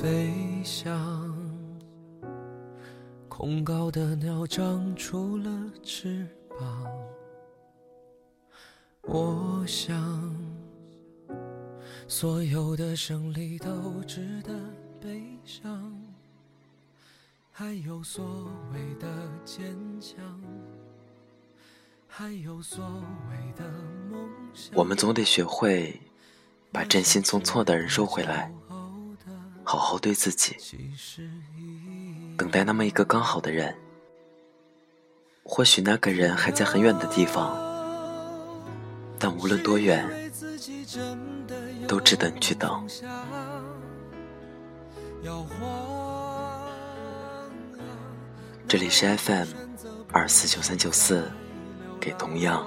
飞翔。恐高的鸟长出了翅膀，我想，所有的胜利都值得悲伤，还有所谓的坚强，还有所谓的梦想。我们总得学会把真心从错的人收回来，好好对自己。等待那么一个刚好的人，或许那个人还在很远的地方，但无论多远，都值得你去等。这里是 FM 二四九三九四，给同样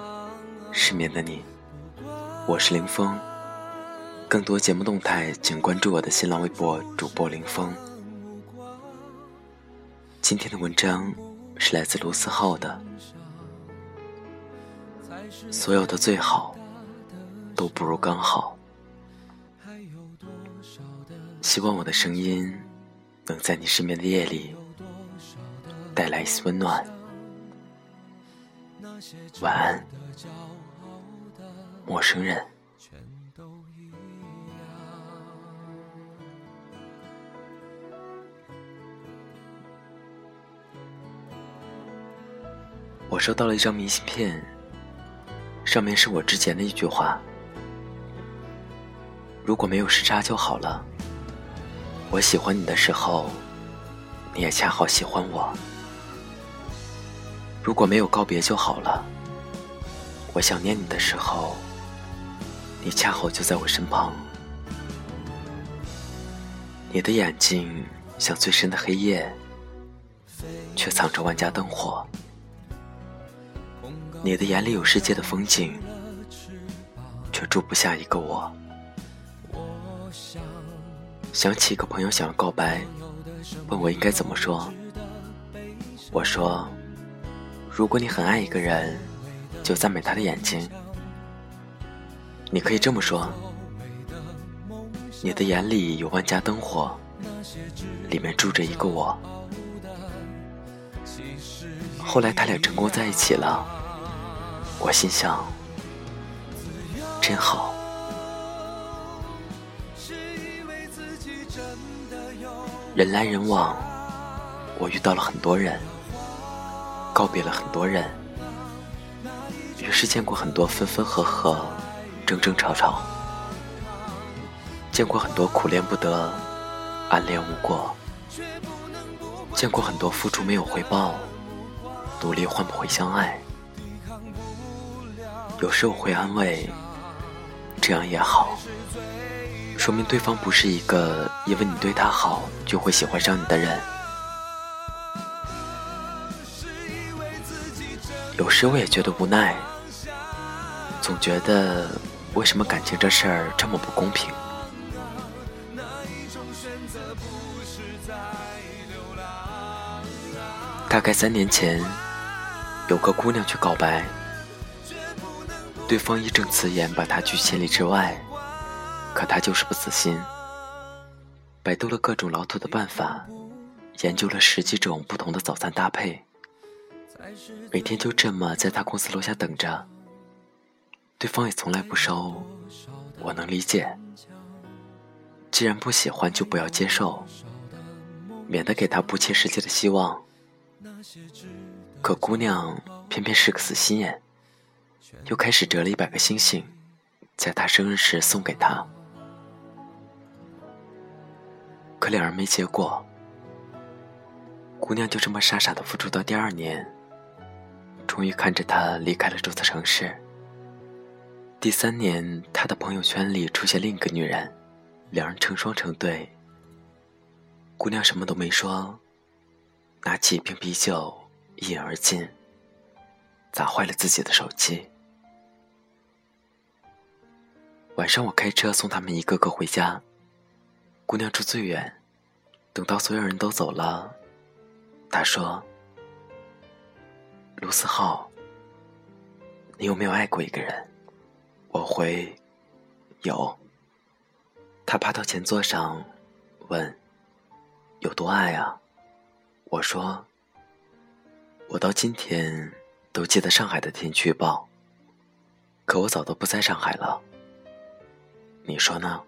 失眠的你，我是林峰。更多节目动态，请关注我的新浪微博主播林峰。今天的文章是来自卢思浩的。所有的最好都不如刚好。希望我的声音能在你失眠的夜里带来一丝温暖。晚安，陌生人。收到了一张明信片，上面是我之前的一句话：“如果没有时差就好了。”我喜欢你的时候，你也恰好喜欢我。如果没有告别就好了。我想念你的时候，你恰好就在我身旁。你的眼睛像最深的黑夜，却藏着万家灯火。你的眼里有世界的风景，却住不下一个我。想起一个朋友想要告白，问我应该怎么说。我说：如果你很爱一个人，就赞美他的眼睛。你可以这么说：你的眼里有万家灯火，里面住着一个我。后来他俩成功在一起了。我心想，真好。人来人往，我遇到了很多人，告别了很多人，于是见过很多分分合合，争争吵吵，见过很多苦恋不得，暗恋无果，见过很多付出没有回报，努力换不回相爱。有时我会安慰，这样也好，说明对方不是一个因为你对他好就会喜欢上你的人。有时我也觉得无奈，总觉得为什么感情这事儿这么不公平？大概三年前，有个姑娘去告白。对方义正辞严把他拒千里之外，可他就是不死心。百度了各种老土的办法，研究了十几种不同的早餐搭配，每天就这么在他公司楼下等着。对方也从来不收，我能理解。既然不喜欢，就不要接受，免得给他不切实际的希望。可姑娘偏偏是个死心眼。又开始折了一百个星星，在他生日时送给他。可两人没结果，姑娘就这么傻傻的付出到第二年，终于看着他离开了这座城市。第三年，他的朋友圈里出现另一个女人，两人成双成对。姑娘什么都没说，拿起一瓶啤酒一饮而尽，砸坏了自己的手机。晚上我开车送他们一个个回家，姑娘住最远。等到所有人都走了，她说：“卢思浩，你有没有爱过一个人？”我回：“有。”他爬到前座上，问：“有多爱啊？我说，我到今天都记得上海的天气预报，可我早都不在上海了。你说呢？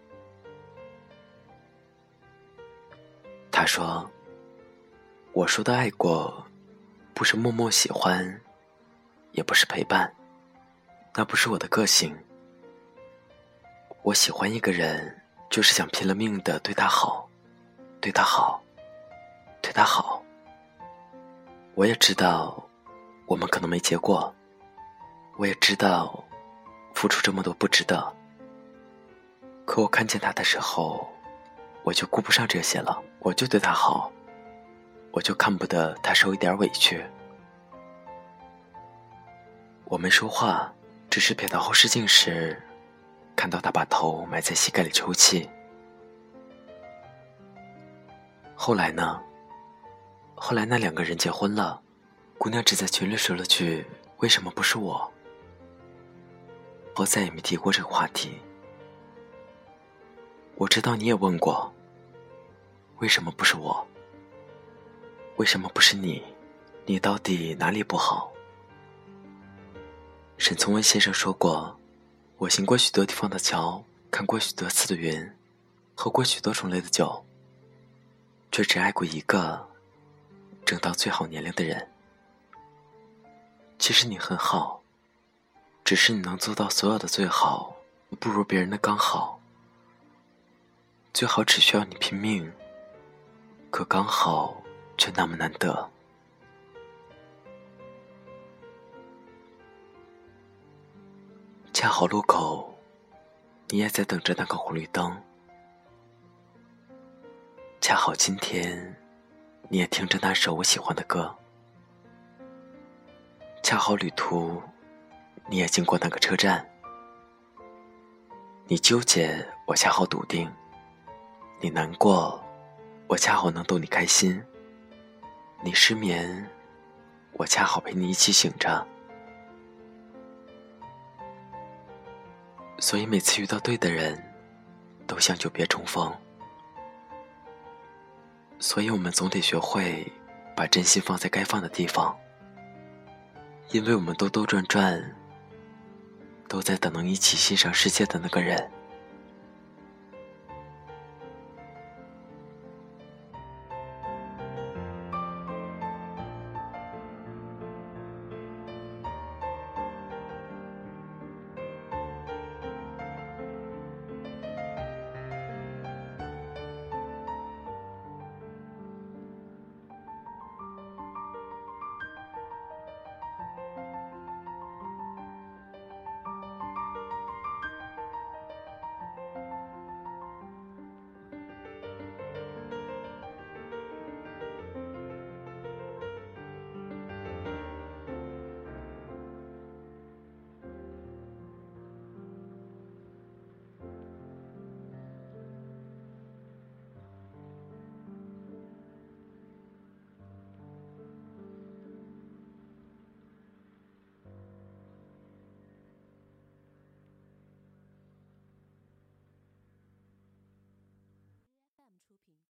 他说：“我说的爱过，不是默默喜欢，也不是陪伴，那不是我的个性。我喜欢一个人，就是想拼了命的对他好，对他好，对他好。我也知道，我们可能没结果，我也知道，付出这么多不值得。可我看见他的时候。”我就顾不上这些了，我就对他好，我就看不得他受一点委屈。我没说话，只是瞥到后视镜时，看到他把头埋在膝盖里抽泣。后来呢？后来那两个人结婚了，姑娘只在群里说了句：“为什么不是我？”我再也没提过这个话题。我知道你也问过。为什么不是我？为什么不是你？你到底哪里不好？沈从文先生说过：“我行过许多地方的桥，看过许多次的云，喝过许多种类的酒，却只爱过一个正当最好年龄的人。其实你很好，只是你能做到所有的最好，不如别人的刚好。最好只需要你拼命。”可刚好，却那么难得。恰好路口，你也在等着那个红绿灯。恰好今天，你也听着那首我喜欢的歌。恰好旅途，你也经过那个车站。你纠结，我恰好笃定；你难过。我恰好能逗你开心，你失眠，我恰好陪你一起醒着。所以每次遇到对的人，都像久别重逢。所以我们总得学会把真心放在该放的地方，因为我们兜兜转转，都在等能一起欣赏世界的那个人。